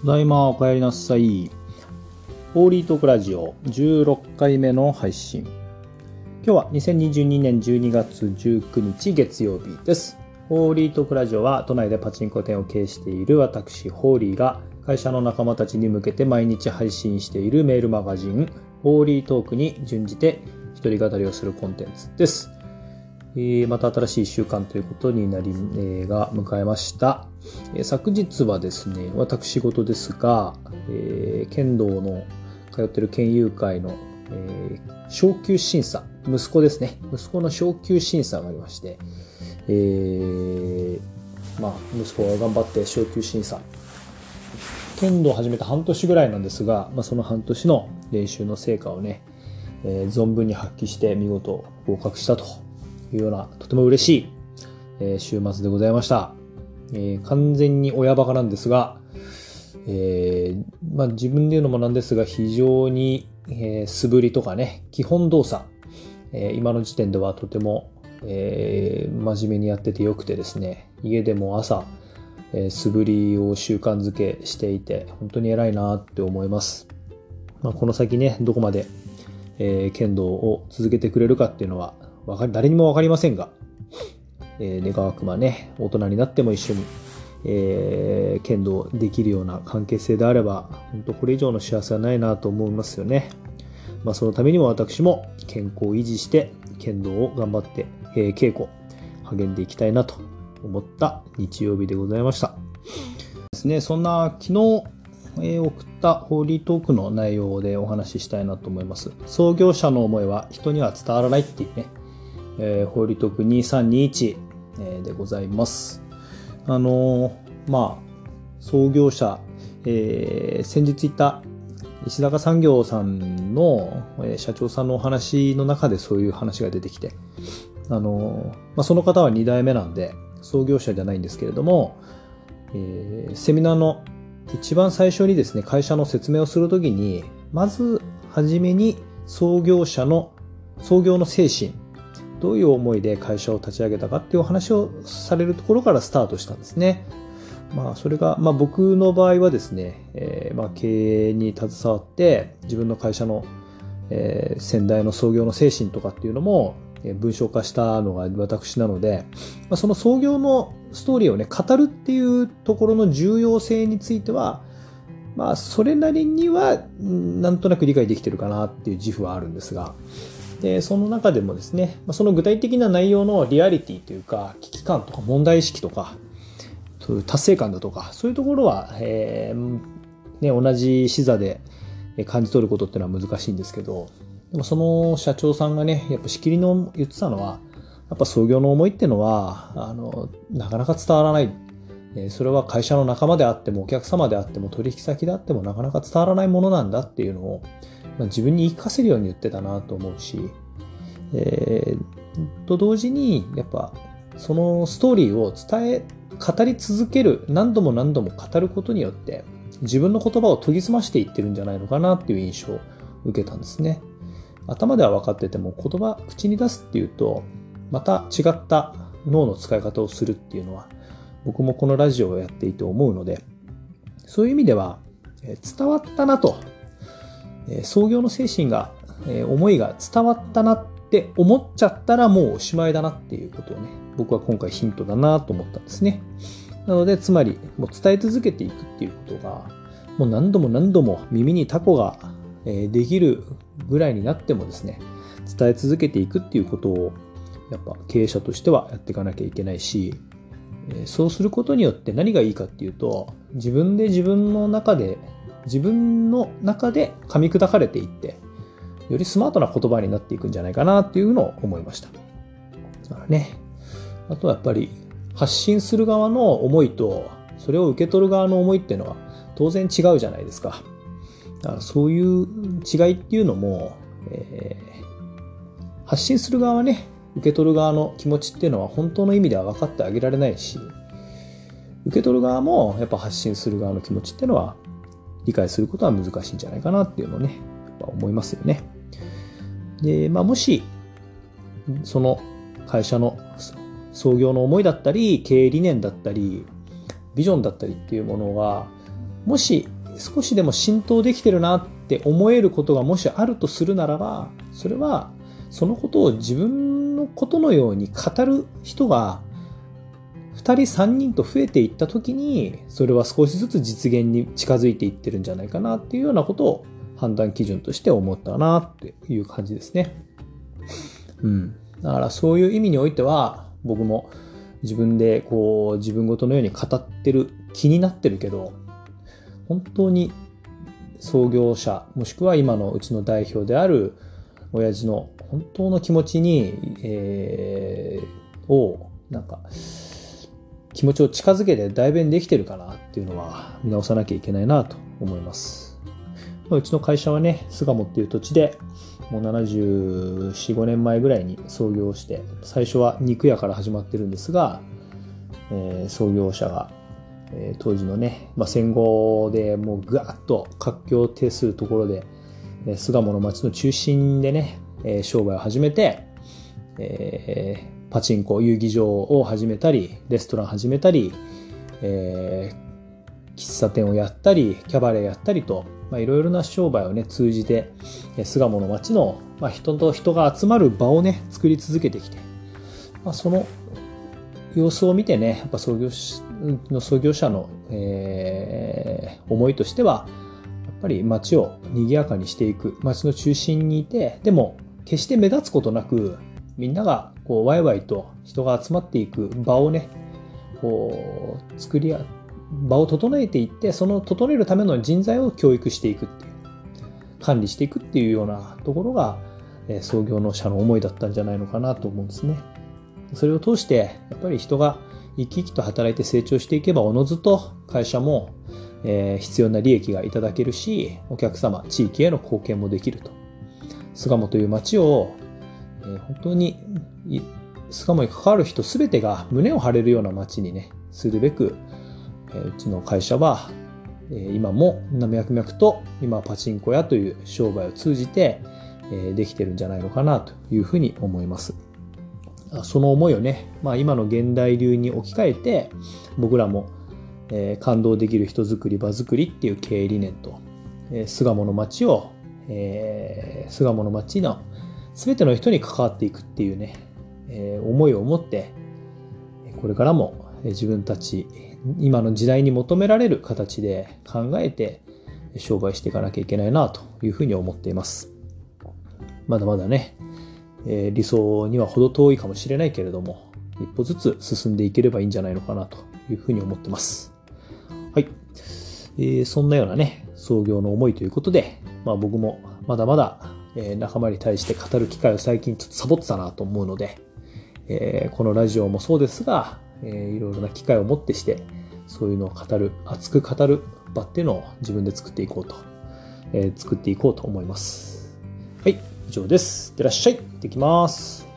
ただいまお帰りなさい。ホーリートークラジオ16回目の配信。今日は2022年12月19日月曜日です。ホーリートークラジオは都内でパチンコ店を経営している私、ホーリーが会社の仲間たちに向けて毎日配信しているメールマガジン、ホーリートークに準じて一人語りをするコンテンツです。えまた新しい1週間ということになり、えが迎えました。え昨日はですね、私事ですが、えー剣道の通ってる県友会の、えー昇級審査、息子ですね。息子の昇級審査がありまして、えーまあ、息子が頑張って昇級審査。剣道を始めた半年ぐらいなんですが、まあ、その半年の練習の成果をね、えー存分に発揮して見事合格したというような、とても嬉しい、えー週末でございました。えー完全に親バカなんですが、えーまあ、自分で言うのもなんですが、非常に、えー素振りとかね、基本動作、えー今の時点ではとても、えー真面目にやっててよくてですね、家でも朝、えー素振りを習慣づけしていて、本当に偉いなって思います。まあ、この先ね、どこまで、えー剣道を続けてくれるかっていうのは、わかり誰にもわかりませんが、えー願わくばね、大人になっても一緒に、えー剣道できるような関係性であれば、本当これ以上の幸せはないなと思いますよね。まあ、そのためにも私も健康を維持して、剣道を頑張って、えー稽古、励んでいきたいなと思った日曜日でございました。ですね、そんな昨日、え送ったホーリートークの内容でお話ししたいなと思います。創業者の思いは人には伝わらないっていうね、えーホーリトク2321、えでございます。あのーまあ、創業者、えー先日言った石坂産業さんの、えー社長さんのお話の中でそういう話が出てきて、あのーまあ、その方は2代目なんで、創業者じゃないんですけれども、えーセミナーの一番最初にですね、会社の説明をするときに、まず、はじめに創業者の、創業の精神、どういう思いで会社を立ち上げたかっていうお話をされるところからスタートしたんですね。まあ、それが、まあ僕の場合はですね、えーまあ経営に携わって、自分の会社の、えー先代の創業の精神とかっていうのも、文章化したのが私なので、まあ、その創業のストーリーをね、語るっていうところの重要性については、まあ、それなりには、なんとなく理解できてるかなっていう自負はあるんですが、で、その中でもですね、その具体的な内容のリアリティというか、危機感とか問題意識とか、そういう達成感だとか、そういうところは、えーね、同じ視座で感じ取ることっていうのは難しいんですけど、でもその社長さんがね、やっぱしきりの言ってたのは、やっぱ創業の思いっていうのは、あの、なかなか伝わらない。それは会社の仲間であっても、お客様であっても、取引先であっても、なかなか伝わらないものなんだっていうのを、まあ自分に言い聞かせるように言ってたなと思うし、えーと同時に、やっぱ、そのストーリーを伝え、語り続ける、何度も何度も語ることによって、自分の言葉を研ぎ澄ましていってるんじゃないのかなっていう印象を受けたんですね。頭では分かってても言葉、口に出すっていうと、また違った脳の使い方をするっていうのは、僕もこのラジオをやっていて思うので、そういう意味では、伝わったなと、え創業の精神が、え思いが伝わったなって思っちゃったらもうおしまいだなっていうことをね、僕は今回ヒントだなと思ったんですね。なので、つまり、もう伝え続けていくっていうことが、もう何度も何度も耳にタコができるぐらいになってもですね、伝え続けていくっていうことを、やっぱ経営者としてはやっていかなきゃいけないし、そうすることによって何がいいかっていうと、自分で自分の中で、自分の中で噛み砕かれていって、よりスマートな言葉になっていくんじゃないかなっていうのを思いました。だからね、あとはやっぱり発信する側の思いと、それを受け取る側の思いっていうのは当然違うじゃないですか。だからそういう違いっていうのも、えー発信する側はね、受け取る側の気持ちっていうのは本当の意味では分かってあげられないし、受け取る側もやっぱ発信する側の気持ちっていうのは理解することは難しいんじゃないかなっていうのをね、やっぱ思いますよね。で、まあもし、その会社の創業の思いだったり、経営理念だったり、ビジョンだったりっていうものが、もし少しでも浸透できてるなって思えることがもしあるとするならば、それはそのことを自分のことのように語る人が人3人と増えていった時にそれは少しずつ実現に近づいていってるんじゃないかなっていうようなことを判断基準として思ったなっていう感じですね。うん。だからそういう意味においては僕も自分でこう自分ごとのように語ってる気になってるけど本当に創業者もしくは今のうちの代表である親父の本当の気持ちに、えー、をなんか気持ちを近づけて代弁できてるかなっていうのは見直さなきゃいけないなと思います。うちの会社はね、巣鴨っていう土地でもう74、5年前ぐらいに創業して、最初は肉屋から始まってるんですが、えー、創業者が、えー、当時のね、まあ、戦後でもうぐわっと活況を呈するところで、えー、巣鴨の町の中心でね、えー、商売を始めて、えー、パチンコ、遊戯場を始めたり、レストラン始めたり、えー、喫茶店をやったり、キャバレーやったりと、まあ、いろいろな商売をね、通じて、巣鴨の町の、まあ、人と人が集まる場をね、作り続けてきて、まあ、その様子を見てね、やっぱ創業の創業者の、えー、思いとしては、やっぱり街を賑やかにしていく、街の中心にいて、でも決して目立つことなく、みんながこうワイワイと人が集まっていく場をね、こう作り場を整えていって、その整えるための人材を教育していくっていう、管理していくっていうようなところが、創業の社の思いだったんじゃないのかなと思うんですね。それを通して、やっぱり人が生き生きと働いて成長していけば、おのずと会社も、え、必要な利益がいただけるし、お客様、地域への貢献もできると。巣鴨という街を、えー、本当に巣鴨に関わる人全てが胸を張れるような街にね、するべく、えうちの会社はえ今も脈々と今パチンコ屋という商売を通じてえできてるんじゃないのかなというふうに思います。その思いをね、まあ、今の現代流に置き換えて僕らもえ感動できる人づくり場づくりっていう経営理念と巣鴨の街を巣鴨の街の全ての人に関わっていくっていうね思いを持ってこれからも自分たち今の時代に求められる形で考えて商売していかなきゃいけないなというふうに思っています。まだまだね、え、理想には程遠いかもしれないけれども、一歩ずつ進んでいければいいんじゃないのかなというふうに思ってます。はい。えー、そんなようなね、創業の思いということで、まあ僕もまだまだ、え、仲間に対して語る機会を最近ちょっとサボってたなと思うので、え、このラジオもそうですが、えー、いろいろな機会をもってして、そういうのを語る、熱く語る場っていうのを自分で作っていこうと、え、作っていこうと思います。はい、以上です。いってらっしゃい。行ってきます。